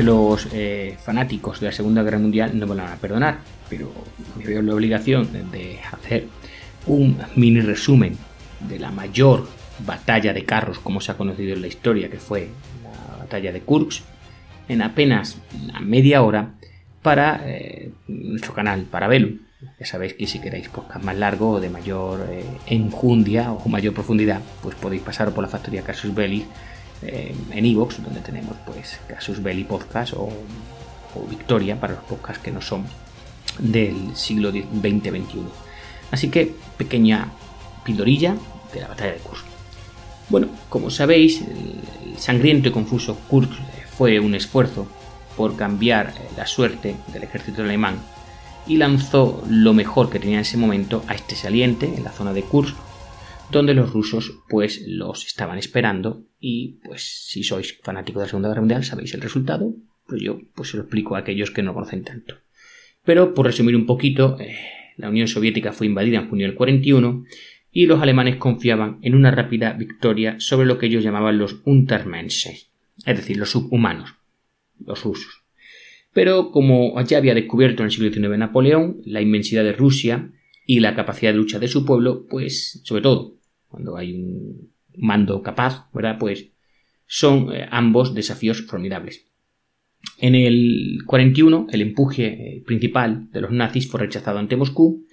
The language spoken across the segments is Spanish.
Que los eh, fanáticos de la Segunda Guerra Mundial no me lo van a perdonar, pero me veo la obligación de hacer un mini resumen de la mayor batalla de carros como se ha conocido en la historia, que fue la batalla de Kursk, en apenas una media hora para eh, nuestro canal Parabellum. Ya sabéis que si queréis podcast más largo o de mayor eh, enjundia o mayor profundidad, pues podéis pasar por la factoría Casus Belli eh, en Evox, donde tenemos pues Casus Belli Podcast o, Victoria para los podcasts que no son del siglo XX-XXI. Así que pequeña pildorilla de la batalla de Kursk. Bueno, como sabéis, el sangriento y confuso Kursk fue un esfuerzo por cambiar la suerte del ejército alemán y lanzó lo mejor que tenía en ese momento a este saliente en la zona de Kursk donde los rusos pues los estaban esperando y pues si sois fanáticos de la Segunda Guerra Mundial sabéis el resultado, pues yo pues se lo explico a aquellos que no conocen tanto. Pero por resumir un poquito, eh, la Unión Soviética fue invadida en junio del 41 y los alemanes confiaban en una rápida victoria sobre lo que ellos llamaban los Untermenschen, es decir, los subhumanos, los rusos. Pero como ya había descubierto en el siglo XIX Napoleón la inmensidad de Rusia y la capacidad de lucha de su pueblo, pues sobre todo cuando hay un mando capaz, ¿verdad? Pues son eh, ambos desafíos formidables. En el 41, el empuje eh, principal de los nazis fue rechazado ante Moscú.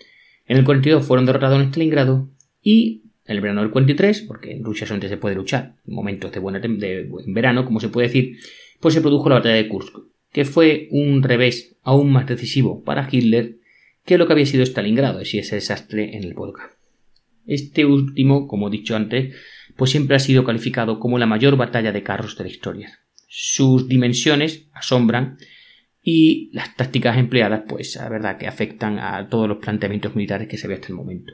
En el 42 fueron derrotados en Stalingrado y en el verano del 43, porque en Rusia solamente se puede luchar en momentos de, buena de buen verano, como se puede decir, pues se produjo la batalla de Kursk, que fue un revés aún más decisivo para Hitler que lo que había sido Stalingrado, ese desastre en el Volga. Este último, como dicho antes, pues siempre ha sido calificado como la mayor batalla de carros de la historia. Sus dimensiones asombran y las tácticas empleadas, pues la verdad que afectan a todos los planteamientos militares que se ve hasta el momento.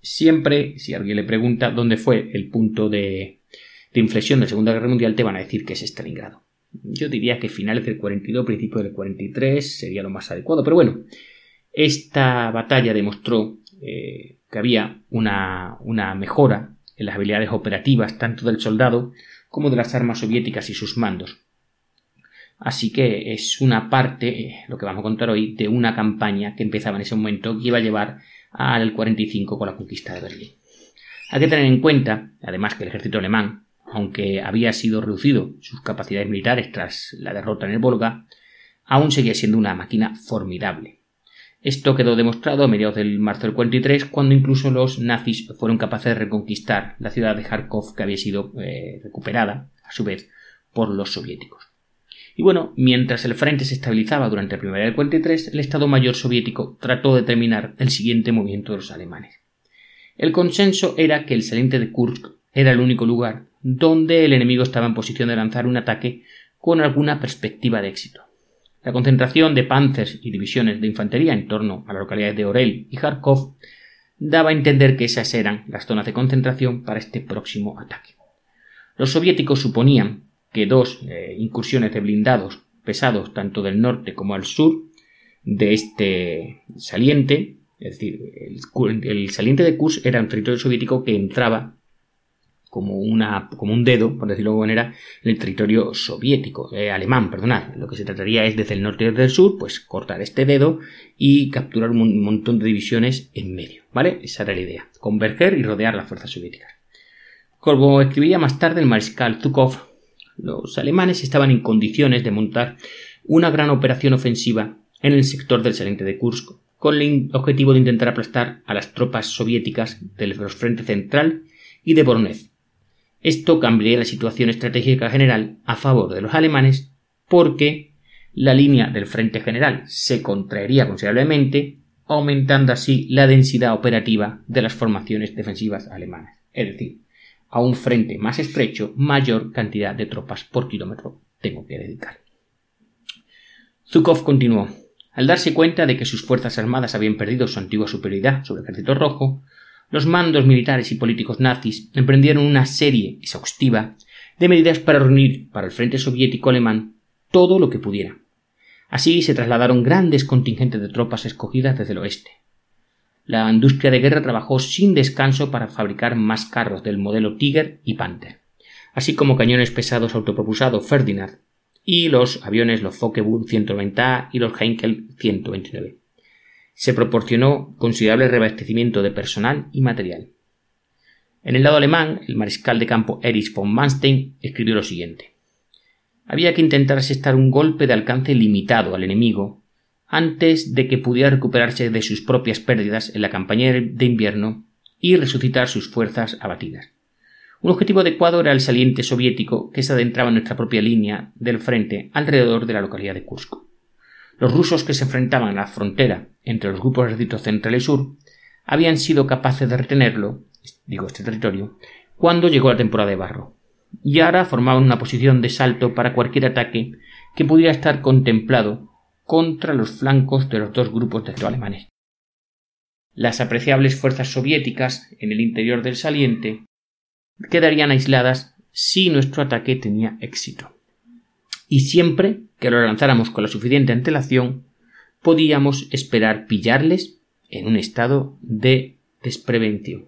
Siempre, si alguien le pregunta dónde fue el punto de, de inflexión de la Segunda Guerra Mundial, te van a decir que es Stalingrado. Yo diría que finales del 42, principios del 43 sería lo más adecuado, pero bueno, esta batalla demostró eh, que había una, una mejora en las habilidades operativas tanto del soldado como de las armas soviéticas y sus mandos. Así que es una parte, eh, lo que vamos a contar hoy, de una campaña que empezaba en ese momento que iba a llevar al 45 con la conquista de Berlín. Hay que tener en cuenta, además, que el ejército alemán, aunque había sido reducido sus capacidades militares tras la derrota en el Volga, aún seguía siendo una máquina formidable. Esto quedó demostrado a mediados del marzo del 43, cuando incluso los nazis fueron capaces de reconquistar la ciudad de Kharkov que había sido eh, recuperada, a su vez, por los soviéticos. Y bueno, mientras el frente se estabilizaba durante la primavera del 43, el Estado Mayor soviético trató de determinar el siguiente movimiento de los alemanes. El consenso era que el saliente de Kursk era el único lugar donde el enemigo estaba en posición de lanzar un ataque con alguna perspectiva de éxito. La concentración de panzers y divisiones de infantería en torno a las localidades de Orel y Kharkov daba a entender que esas eran las zonas de concentración para este próximo ataque. Los soviéticos suponían que dos eh, incursiones de blindados pesados tanto del norte como al sur de este saliente, es decir, el, el saliente de Kurs era un territorio soviético que entraba como, una, como un dedo, por decirlo de alguna manera, en el territorio soviético, eh, alemán, perdonad. Lo que se trataría es desde el norte y desde el sur, pues cortar este dedo y capturar un montón de divisiones en medio, ¿vale? Esa era la idea, converger y rodear las fuerzas soviéticas. Como escribiría más tarde el mariscal Zhukov, los alemanes estaban en condiciones de montar una gran operación ofensiva en el sector del saliente de Kursk, con el objetivo de intentar aplastar a las tropas soviéticas del frente central y de Voronezh, esto cambiaría la situación estratégica general a favor de los alemanes porque la línea del frente general se contraería considerablemente, aumentando así la densidad operativa de las formaciones defensivas alemanas. Es decir, a un frente más estrecho, mayor cantidad de tropas por kilómetro tengo que dedicar. Zhukov continuó. Al darse cuenta de que sus fuerzas armadas habían perdido su antigua superioridad sobre el ejército rojo, los mandos militares y políticos nazis emprendieron una serie exhaustiva de medidas para reunir para el frente soviético alemán todo lo que pudiera. Así se trasladaron grandes contingentes de tropas escogidas desde el oeste. La industria de guerra trabajó sin descanso para fabricar más carros del modelo Tiger y Panther, así como cañones pesados autopropulsados Ferdinand y los aviones los Focke-Wulf 190A y los Heinkel 129. Se proporcionó considerable reabastecimiento de personal y material. En el lado alemán, el mariscal de campo Erich von Manstein escribió lo siguiente. Había que intentar asestar un golpe de alcance limitado al enemigo antes de que pudiera recuperarse de sus propias pérdidas en la campaña de invierno y resucitar sus fuerzas abatidas. Un objetivo adecuado era el saliente soviético que se adentraba en nuestra propia línea del frente alrededor de la localidad de Kursk. Los rusos que se enfrentaban a la frontera entre los grupos de ejércitos central y sur habían sido capaces de retenerlo digo este territorio, cuando llegó la temporada de barro. Y ahora formaban una posición de salto para cualquier ataque que pudiera estar contemplado contra los flancos de los dos grupos de alemanes. Las apreciables fuerzas soviéticas en el interior del saliente quedarían aisladas si nuestro ataque tenía éxito. Y siempre que lo lanzáramos con la suficiente antelación, podíamos esperar pillarles en un estado de desprevención.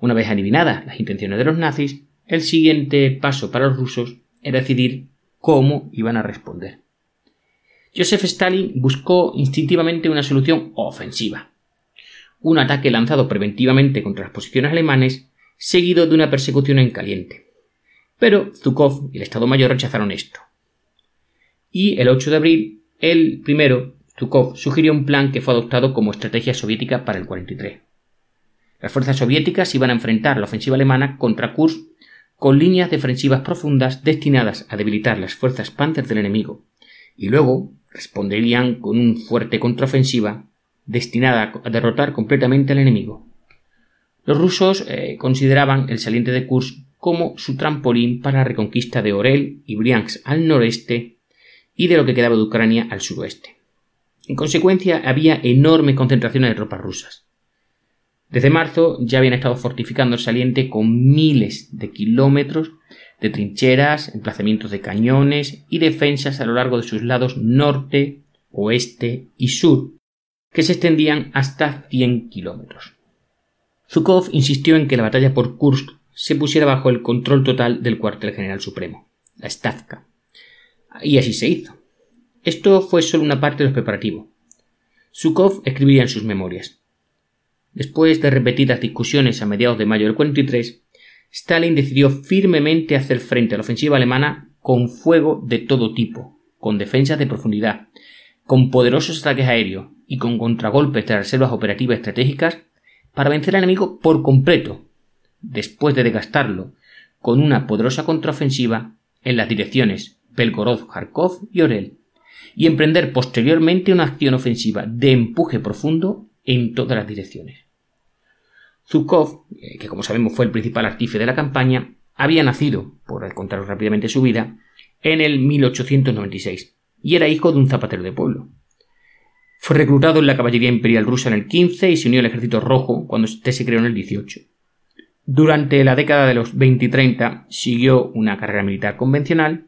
Una vez adivinadas las intenciones de los nazis, el siguiente paso para los rusos era decidir cómo iban a responder. Joseph Stalin buscó instintivamente una solución ofensiva. Un ataque lanzado preventivamente contra las posiciones alemanes, seguido de una persecución en caliente. Pero Zhukov y el Estado Mayor rechazaron esto. Y el 8 de abril, el primero, Zhukov, sugirió un plan que fue adoptado como estrategia soviética para el 43. Las fuerzas soviéticas iban a enfrentar la ofensiva alemana contra Kursk con líneas defensivas profundas destinadas a debilitar las fuerzas Panzer del enemigo, y luego responderían con una fuerte contraofensiva destinada a derrotar completamente al enemigo. Los rusos eh, consideraban el saliente de Kursk como su trampolín para la reconquista de Orel y Briansk al noreste y de lo que quedaba de Ucrania al suroeste. En consecuencia, había enormes concentraciones de tropas rusas. Desde marzo ya habían estado fortificando el saliente con miles de kilómetros de trincheras, emplazamientos de cañones y defensas a lo largo de sus lados norte, oeste y sur, que se extendían hasta 100 kilómetros. Zhukov insistió en que la batalla por Kursk se pusiera bajo el control total del cuartel general supremo, la Stavka. Y así se hizo. Esto fue solo una parte de los preparativos. Zhukov escribiría en sus memorias. Después de repetidas discusiones a mediados de mayo del 43, Stalin decidió firmemente hacer frente a la ofensiva alemana con fuego de todo tipo, con defensas de profundidad, con poderosos ataques aéreos y con contragolpes de reservas operativas estratégicas para vencer al enemigo por completo, después de desgastarlo con una poderosa contraofensiva en las direcciones Belgorod, Kharkov y Orel, y emprender posteriormente una acción ofensiva de empuje profundo en todas las direcciones. Zhukov, eh, que como sabemos fue el principal artífice de la campaña, había nacido, por contaros rápidamente su vida, en el 1896 y era hijo de un zapatero de pueblo. Fue reclutado en la caballería imperial rusa en el 15 y se unió al ejército rojo cuando este se creó en el 18. Durante la década de los 20 y 30 siguió una carrera militar convencional,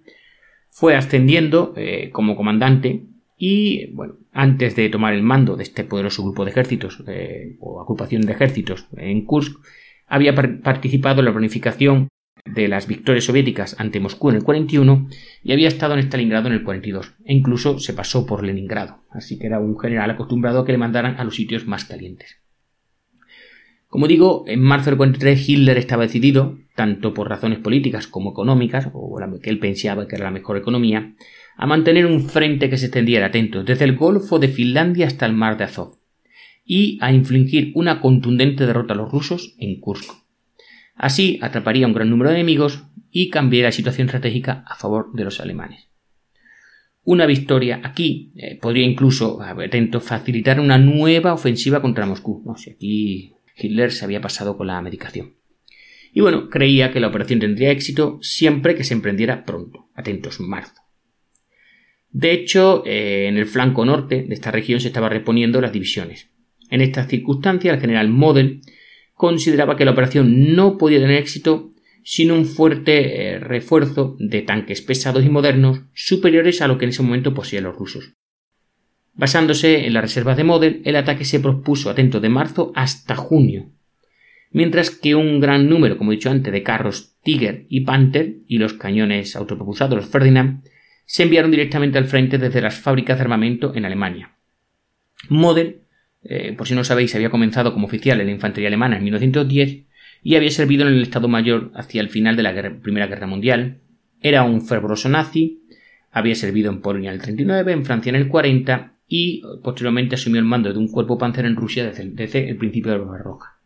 fue ascendiendo eh, como comandante y, bueno, antes de tomar el mando de este poderoso grupo de ejércitos eh, o agrupación de ejércitos en Kursk, había participado en la planificación de las victorias soviéticas ante Moscú en el 41 y había estado en Stalingrado en el 42 e incluso se pasó por Leningrado, así que era un general acostumbrado a que le mandaran a los sitios más calientes. Como digo, en marzo del 43 Hitler estaba decidido, tanto por razones políticas como económicas, o la que él pensaba que era la mejor economía, a mantener un frente que se extendiera atento desde el Golfo de Finlandia hasta el Mar de Azov, y a infligir una contundente derrota a los rusos en Kursk. Así atraparía un gran número de enemigos y cambiaría la situación estratégica a favor de los alemanes. Una victoria aquí eh, podría incluso, atento, facilitar una nueva ofensiva contra Moscú. No sé, aquí Hitler se había pasado con la medicación. y bueno, creía que la operación tendría éxito siempre que se emprendiera pronto. Atentos, marzo. De hecho, eh, en el flanco norte de esta región se estaban reponiendo las divisiones. En estas circunstancias, el general Model consideraba que la operación no podía tener éxito sin un fuerte eh, refuerzo de tanques pesados y modernos superiores a lo que en ese momento poseían los rusos. Basándose en las reservas de Model, el ataque se propuso atento de marzo hasta junio, mientras que un gran número, como he dicho antes, de carros Tiger y Panther y los cañones autopropulsados, los Ferdinand, se enviaron directamente al frente desde las fábricas de armamento en Alemania. Model eh, por si no sabéis, había comenzado como oficial en la infantería alemana en 1910 y había servido en el Estado Mayor hacia el final de la Primera Guerra Mundial. Era un fervoroso nazi, había servido en Polonia en el 39, en Francia en el 40 y posteriormente asumió el mando de un cuerpo panzer en Rusia desde, el principio de la Guerra Roja.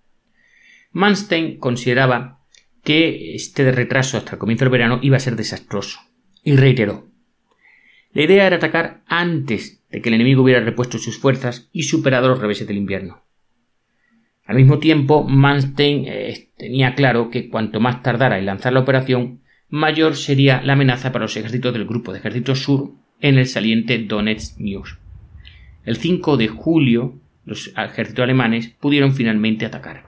Manstein consideraba que este retraso hasta el comienzo del verano iba a ser desastroso y reiteró la idea era atacar antes de que el enemigo hubiera repuesto sus fuerzas y superado los reveses del invierno. Al mismo tiempo, Manstein eh, tenía claro que cuanto más tardara en lanzar la operación, mayor sería la amenaza para los ejércitos del Grupo de Ejércitos Sur en el saliente Donetsk News. El 5 de julio, los ejércitos alemanes pudieron finalmente atacar.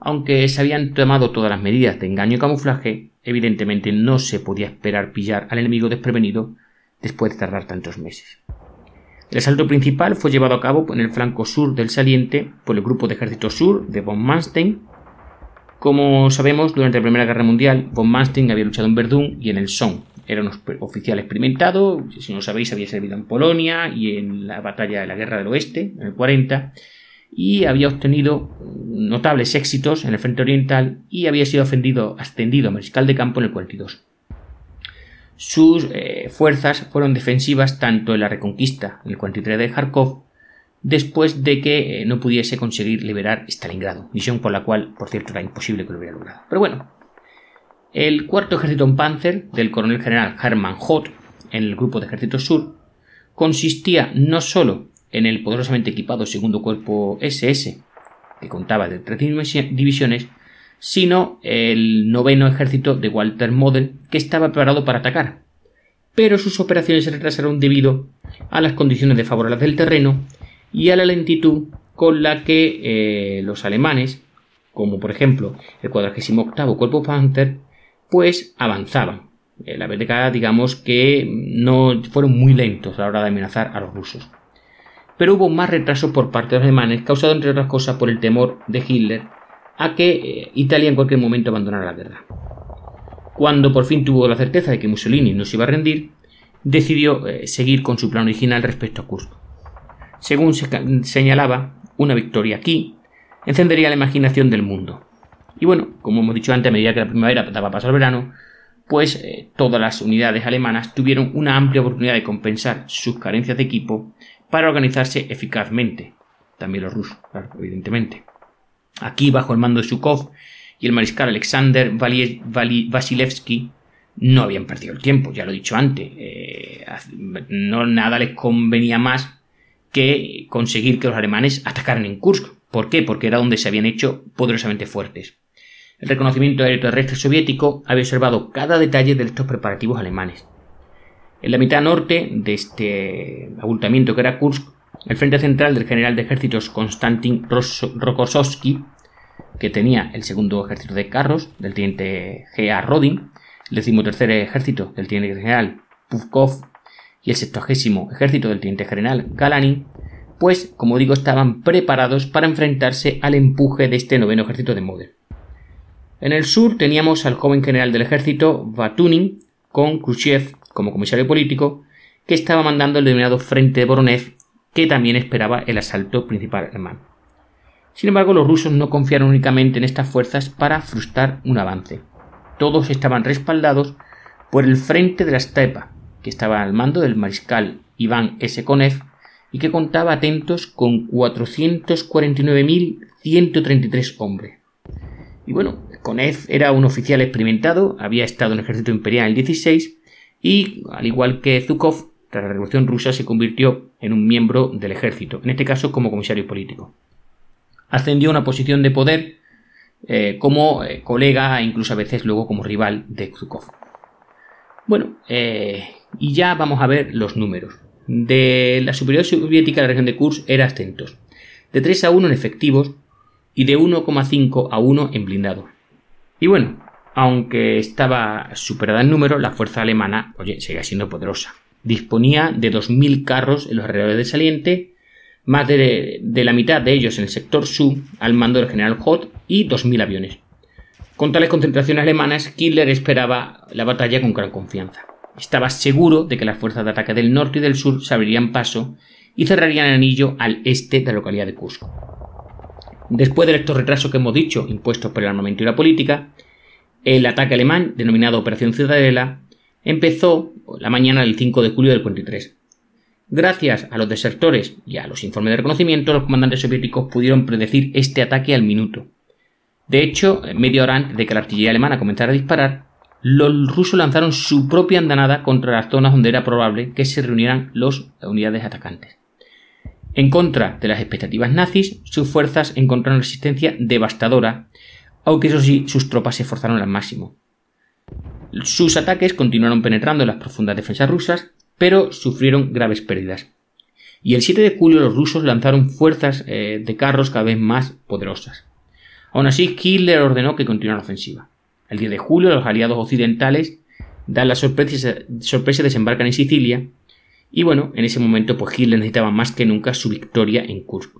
Aunque se habían tomado todas las medidas de engaño y camuflaje, evidentemente no se podía esperar pillar al enemigo desprevenido después de tardar tantos meses. El asalto principal fue llevado a cabo en el flanco sur del saliente por el Grupo de Ejército Sur de von Manstein. Como sabemos, durante la Primera Guerra Mundial, von Manstein había luchado en Verdún y en el Somme. Era un oficial experimentado, si no sabéis, había servido en Polonia y en la batalla de la Guerra del Oeste, en el 40, y había obtenido notables éxitos en el frente oriental y había sido ascendido, a mariscal de campo en el 42. Sus eh, fuerzas fueron defensivas tanto en la reconquista en el 43 de Kharkov, después de que eh, no pudiese conseguir liberar Stalingrado, misión por la cual, por cierto, era imposible que lo hubiera logrado. Pero bueno, el cuarto ejército en Panzer del coronel general Hermann Hoth en el grupo de ejércitos sur consistía no solo en el poderosamente equipado segundo cuerpo SS, que contaba de tres divisiones, sino el noveno ejército de Walter Model, que estaba preparado para atacar. Pero sus operaciones se retrasaron debido a las condiciones desfavorables del terreno y a la lentitud con la que eh, los alemanes, como por ejemplo el 48 Cuerpo Panther, pues avanzaban. Eh, la verdad, digamos que no fueron muy lentos a la hora de amenazar a los rusos. Pero hubo más retraso por parte de los alemanes, causado entre otras cosas por el temor de Hitler a que eh, Italia en cualquier momento abandonara la guerra. Cuando por fin tuvo la certeza de que Mussolini no se iba a rendir, decidió eh, seguir con su plan original respecto a Kursk. Según se señalaba, una victoria aquí encendería la imaginación del mundo. Y bueno, como hemos dicho antes, a medida que la primavera daba paso al verano, pues eh, todas las unidades alemanas tuvieron una amplia oportunidad de compensar sus carencias de equipo para organizarse eficazmente. También los rusos, evidentemente. Aquí, bajo el mando de Zhukov y el mariscal Alexander Vasilevsky, no habían perdido el tiempo, ya lo he dicho antes. Eh, no nada les convenía más que conseguir que los alemanes atacaran en Kursk. ¿Por qué? Porque era donde se habían hecho poderosamente fuertes. El reconocimiento aéreo terrestre soviético había observado cada detalle de estos preparativos alemanes. En la mitad norte de este abultamiento que era Kursk, el frente central del general de ejércitos Konstantin Rokossovsky, que tenía el segundo ejército de carros del teniente G.A. Rodin, el decimotercer ejército del teniente general Puvkov y el sextogésimo ejército del teniente general Galanin, pues, como digo, estaban preparados para enfrentarse al empuje de este noveno ejército de Model. En el sur teníamos al joven general del ejército Batunin, con Khrushchev como comisario político, que estaba mandando el denominado Frente de Voronev que también esperaba el asalto principal alemán. Sin embargo, los rusos no confiaron únicamente en estas fuerzas para frustrar un avance. Todos estaban respaldados por el frente de la Stepa, que estaba al mando del mariscal Iván S. Konev y que contaba atentos con 449.133 hombres. Y bueno, Konev era un oficial experimentado, había estado en el ejército imperial en el 16 y, al igual que Zhukov, tras la Revolución Rusa se convirtió en un miembro del ejército, en este caso como comisario político. Ascendió a una posición de poder eh, como eh, colega e incluso a veces luego como rival de Zhukov. Bueno, y ya vamos a ver los números. De la superioridad soviética de la región de Kursk era ascentos. De 3 a 1 en efectivos y de 1,5 a 1 en blindados. Y bueno, aunque estaba superada en número, la fuerza alemana, oye, seguía siendo poderosa. Disponía de 2.000 carros en los alrededores de Saliente, más de, la mitad de ellos en el sector sur, al mando del general Hoth, y 2.000 aviones. Con tales concentraciones alemanas, Hitler esperaba la batalla con gran confianza. Estaba seguro de que las fuerzas de ataque del norte y del sur se abrirían paso y cerrarían el anillo al este de la localidad de Kursk. Después del estos retrasos que hemos dicho, impuestos por el armamento y la política, el ataque alemán, denominado Operación Ciudadela, empezó la mañana del 5 de julio del 43. Gracias a los desertores y a los informes de reconocimiento, los comandantes soviéticos pudieron predecir este ataque al minuto. De hecho, media hora antes de que la artillería alemana comenzara a disparar, los rusos lanzaron su propia andanada contra las zonas donde era probable que se reunieran las unidades atacantes. En contra de las expectativas nazis, sus fuerzas encontraron resistencia devastadora aunque eso sí, sus tropas se esforzaron al máximo. Sus ataques continuaron penetrando en las profundas defensas rusas, pero sufrieron graves pérdidas. Y el 7 de julio los rusos lanzaron fuerzas eh, de carros cada vez más poderosas. Aún así, Hitler ordenó que continuara la ofensiva. El 10 de julio los aliados occidentales dan la sorpresa, sorpresa desembarcan en Sicilia, y bueno, en ese momento pues Hitler necesitaba más que nunca su victoria en Kursk.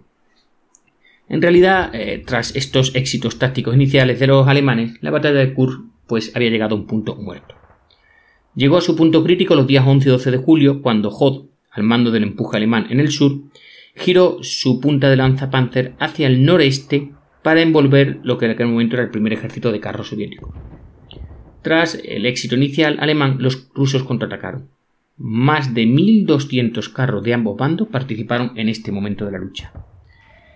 En realidad, eh, tras estos éxitos tácticos iniciales de los alemanes, la batalla de Kursk pues, había llegado a un punto muerto. Llegó a su punto crítico los días 11 y 12 de julio, cuando Hoth, al mando del empuje alemán en el sur, giró su punta de lanza Panzer hacia el noreste para envolver lo que en aquel momento era el primer ejército de carros soviético. Tras el éxito inicial alemán, los rusos contraatacaron. Más de 1.200 carros de ambos bandos participaron en este momento de la lucha.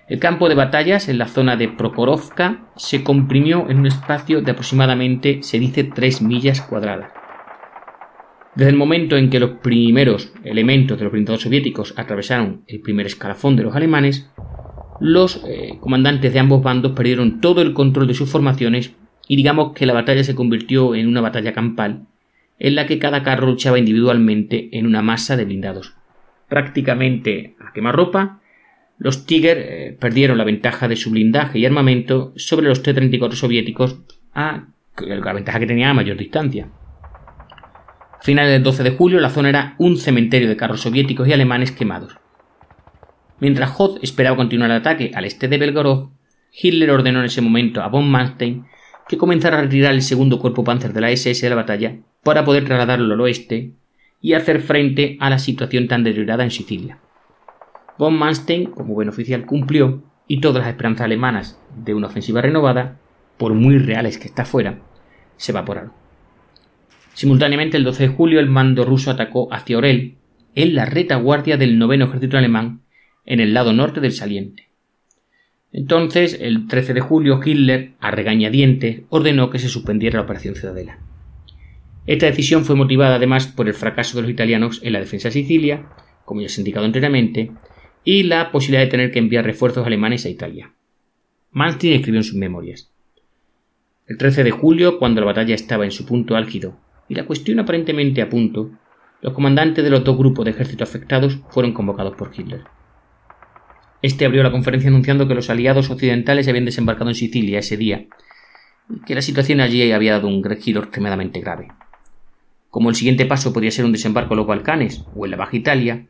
El campo de batallas en la zona de Prokhorovka se comprimió en un espacio de aproximadamente, se dice, 3 millas cuadradas. Desde el momento en que los primeros elementos de los blindados soviéticos atravesaron el primer escalafón de los alemanes, los eh, comandantes de ambos bandos perdieron todo el control de sus formaciones y digamos que la batalla se convirtió en una batalla campal en la que cada carro luchaba individualmente en una masa de blindados, prácticamente a quemarropa los Tiger eh, perdieron la ventaja de su blindaje y armamento sobre los T-34 soviéticos a la ventaja que tenía a mayor distancia. A finales del 12 de julio la zona era un cementerio de carros soviéticos y alemanes quemados. Mientras Hoth esperaba continuar el ataque al este de Belgorod, Hitler ordenó en ese momento a von Manstein que comenzara a retirar el segundo cuerpo panzer de la SS de la batalla para poder trasladarlo al oeste y hacer frente a la situación tan deteriorada en Sicilia. Von Manstein, como buen oficial, cumplió y todas las esperanzas alemanas de una ofensiva renovada, por muy reales que está fuera, se evaporaron. Simultáneamente, el 12 de julio, el mando ruso atacó hacia Orel, en la retaguardia del noveno ejército alemán, en el lado norte del saliente. Entonces, el 13 de julio, Hitler, a regañadientes, ordenó que se suspendiera la operación Ciudadela. Esta decisión fue motivada además por el fracaso de los italianos en la defensa de Sicilia, como ya se ha indicado anteriormente, y la posibilidad de tener que enviar refuerzos alemanes a Italia. Manstein escribió en sus memorias. El 13 de julio, cuando la batalla estaba en su punto álgido y la cuestión aparentemente a punto, los comandantes de los dos grupos de ejércitos afectados fueron convocados por Hitler. Este abrió la conferencia anunciando que los aliados occidentales habían desembarcado en Sicilia ese día y que la situación allí había dado un giro extremadamente grave. Como el siguiente paso podría ser un desembarco en los Balcanes o en la Baja Italia,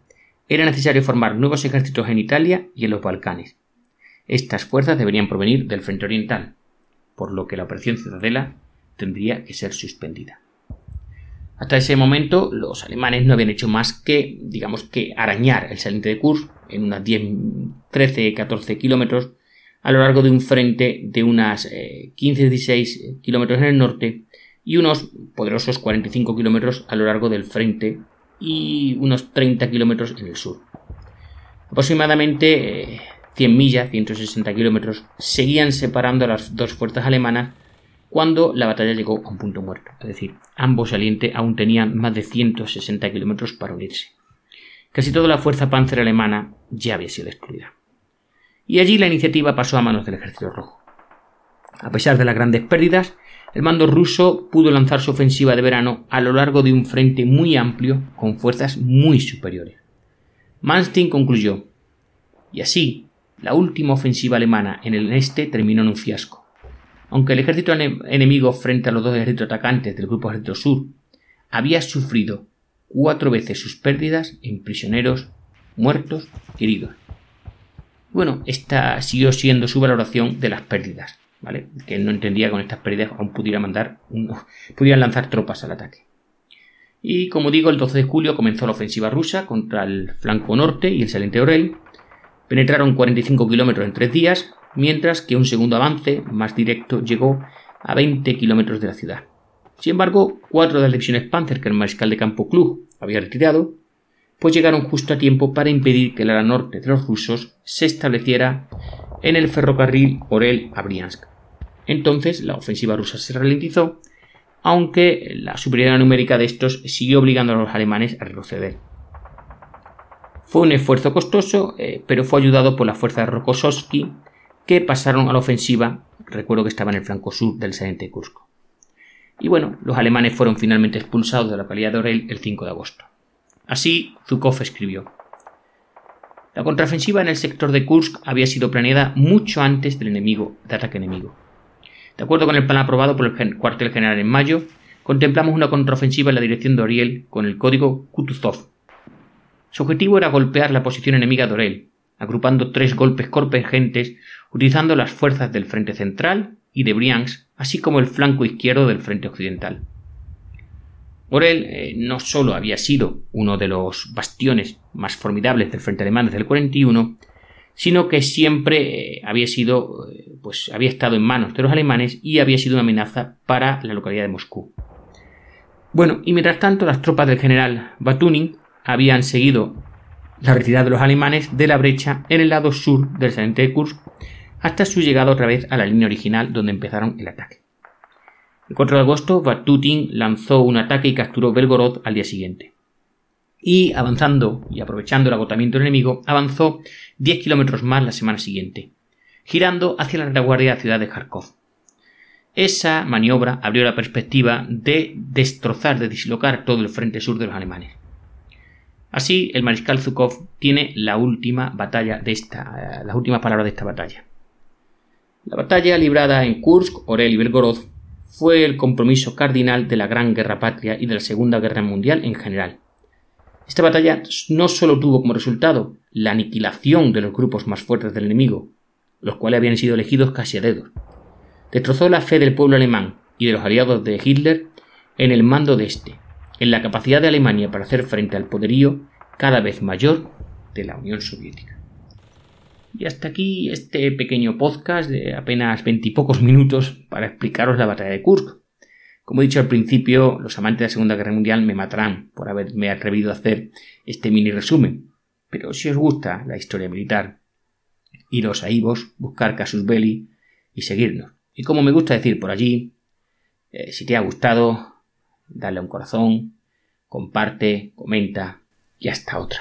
era necesario formar nuevos ejércitos en Italia y en los Balcanes. Estas fuerzas deberían provenir del frente oriental, por lo que la operación Ciudadela tendría que ser suspendida. Hasta ese momento los alemanes no habían hecho más que, digamos que, arañar el saliente de Kursk en unas 10, 13, 14 kilómetros a lo largo de un frente de unas 15-16 eh, kilómetros en el norte y unos poderosos 45 kilómetros a lo largo del frente y unos 30 kilómetros en el sur. Aproximadamente 100 eh, millas, 160 kilómetros, seguían separando a las dos fuerzas alemanas cuando la batalla llegó a un punto muerto. Es decir, ambos salientes aún tenían más de 160 kilómetros para unirse. Casi toda la fuerza panzer alemana ya había sido destruida. Y allí la iniciativa pasó a manos del ejército rojo. A pesar de las grandes pérdidas, el mando ruso pudo lanzar su ofensiva de verano a lo largo de un frente muy amplio con fuerzas muy superiores. Manstein concluyó, y así, la última ofensiva alemana en el este terminó en un fiasco. Aunque el ejército enemigo frente a los dos ejércitos atacantes del grupo ejército sur había sufrido cuatro veces sus pérdidas en prisioneros, muertos heridos. Bueno, esta siguió siendo su valoración de las pérdidas. Que él no entendía con estas pérdidas aún pudiera mandar, pudieran lanzar tropas al ataque. Y como digo, el 12 de julio comenzó la ofensiva rusa contra el flanco norte y el saliente Orel. Penetraron 45 kilómetros en tres días, mientras que un segundo avance, más directo, llegó a 20 kilómetros de la ciudad. Sin embargo, cuatro de las divisiones Panzer que el mariscal de campo Klug había retirado, pues llegaron justo a tiempo para impedir que el ala norte de los rusos se estableciera en el ferrocarril Orel a Briansk. Entonces la ofensiva rusa se ralentizó, aunque la superioridad numérica de estos siguió obligando a los alemanes a retroceder. Fue un esfuerzo costoso, eh, pero fue ayudado por la fuerza de Rokossovski, que pasaron a la ofensiva, recuerdo que estaba en el flanco sur del saliente Kursk. Y bueno, los alemanes fueron finalmente expulsados de la localidad de Orel el 5 de agosto. Así, Zhukov escribió. La contraofensiva en el sector de Kursk había sido planeada mucho antes del enemigo, de ataque enemigo. De acuerdo con el plan aprobado por el cuartel general en mayo, contemplamos una contraofensiva en la dirección de Oriel con el código Kutuzov. Su objetivo era golpear la posición enemiga de Oriel, agrupando tres golpes convergentes utilizando las fuerzas del frente central y de Briansk, así como el flanco izquierdo del frente occidental. Orel eh, no solo había sido uno de los bastiones más formidables del frente alemán desde el 41, sino que siempre eh, había sido, eh, pues había estado en manos de los alemanes y había sido una amenaza para la localidad de Moscú. Bueno, y mientras tanto las tropas del general Batunin habían seguido la retirada de los alemanes de la brecha en el lado sur del saliente de Kursk hasta su llegada otra vez a la línea original donde empezaron el ataque. El 4 de agosto, Batutin lanzó un ataque y capturó Belgorod al día siguiente y avanzando y aprovechando el agotamiento del enemigo, avanzó 10 kilómetros más la semana siguiente, girando hacia la retaguardia de la ciudad de Kharkov. Esa maniobra abrió la perspectiva de destrozar, de dislocar todo el frente sur de los alemanes. Así, el mariscal Zhukov tiene la última batalla de esta, las últimas palabras de esta batalla. La batalla librada en Kursk, Orel y Belgorod fue el compromiso cardinal de la Gran Guerra Patria y de la Segunda Guerra Mundial en general, esta batalla no solo tuvo como resultado la aniquilación de los grupos más fuertes del enemigo, los cuales habían sido elegidos casi a dedo, destrozó la fe del pueblo alemán y de los aliados de Hitler en el mando de este, en la capacidad de Alemania para hacer frente al poderío cada vez mayor de la Unión Soviética. Y hasta aquí este pequeño podcast de apenas veintipocos minutos para explicaros la batalla de Kursk. Como he dicho al principio, los amantes de la Segunda Guerra Mundial me matarán por haberme atrevido a hacer este mini resumen. Pero si os gusta la historia militar, iros a Ivos, buscar Casus Belli y seguirnos. Y como me gusta decir por allí, eh, si te ha gustado, dale un corazón, comparte, comenta y hasta otra.